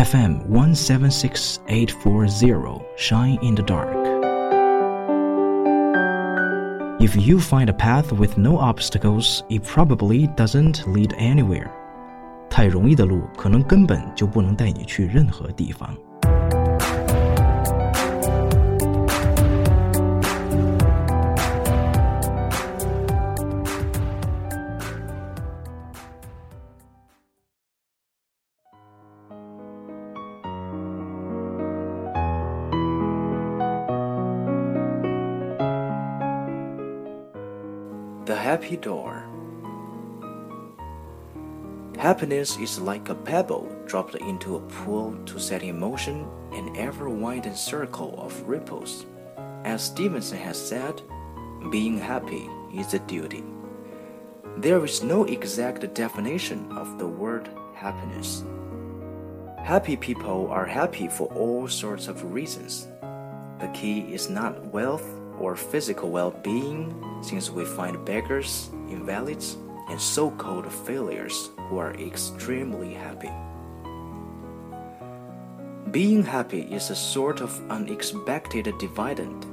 FM 176840 Shine in the Dark. If you find a path with no obstacles, it probably doesn't lead anywhere. 太容易的路，可能根本就不能带你去任何地方。 The Happy Door Happiness is like a pebble dropped into a pool to set in motion an ever widening circle of ripples. As Stevenson has said, being happy is a duty. There is no exact definition of the word happiness. Happy people are happy for all sorts of reasons. The key is not wealth or physical well being, since we find beggars, invalids, and so called failures who are extremely happy. Being happy is a sort of unexpected dividend,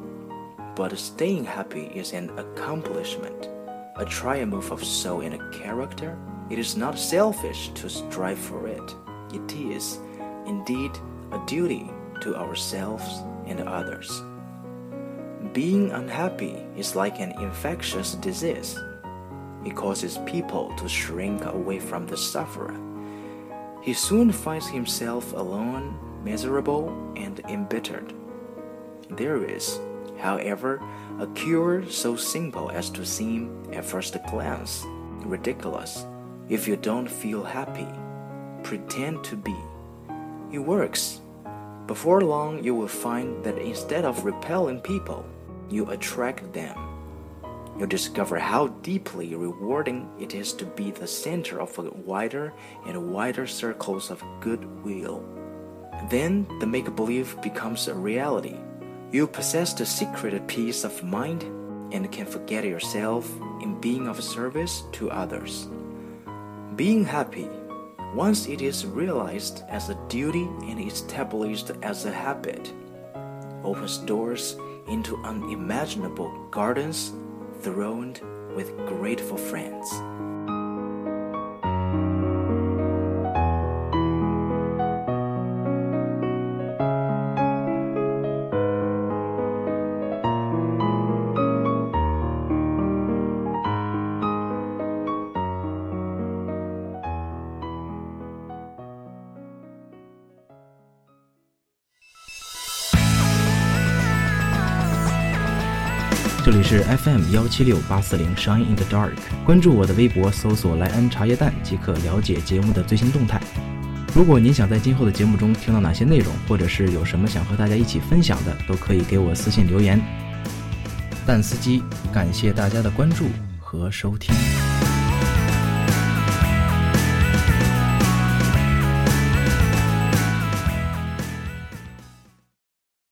but staying happy is an accomplishment, a triumph of soul and character. It is not selfish to strive for it, it is, indeed, a duty to ourselves and others. Being unhappy is like an infectious disease. It causes people to shrink away from the sufferer. He soon finds himself alone, miserable, and embittered. There is, however, a cure so simple as to seem, at first glance, ridiculous. If you don't feel happy, pretend to be. It works. Before long, you will find that instead of repelling people, you attract them. You discover how deeply rewarding it is to be the center of wider and wider circles of goodwill. Then the make believe becomes a reality. You possess the secret peace of mind and can forget yourself in being of service to others. Being happy, once it is realized as a duty and established as a habit, opens doors into unimaginable gardens thronged with grateful friends. 这里是 FM 幺七六八四零 Shine in the Dark，关注我的微博，搜索“莱恩茶叶蛋”即可了解节目的最新动态。如果您想在今后的节目中听到哪些内容，或者是有什么想和大家一起分享的，都可以给我私信留言。蛋司机，感谢大家的关注和收听。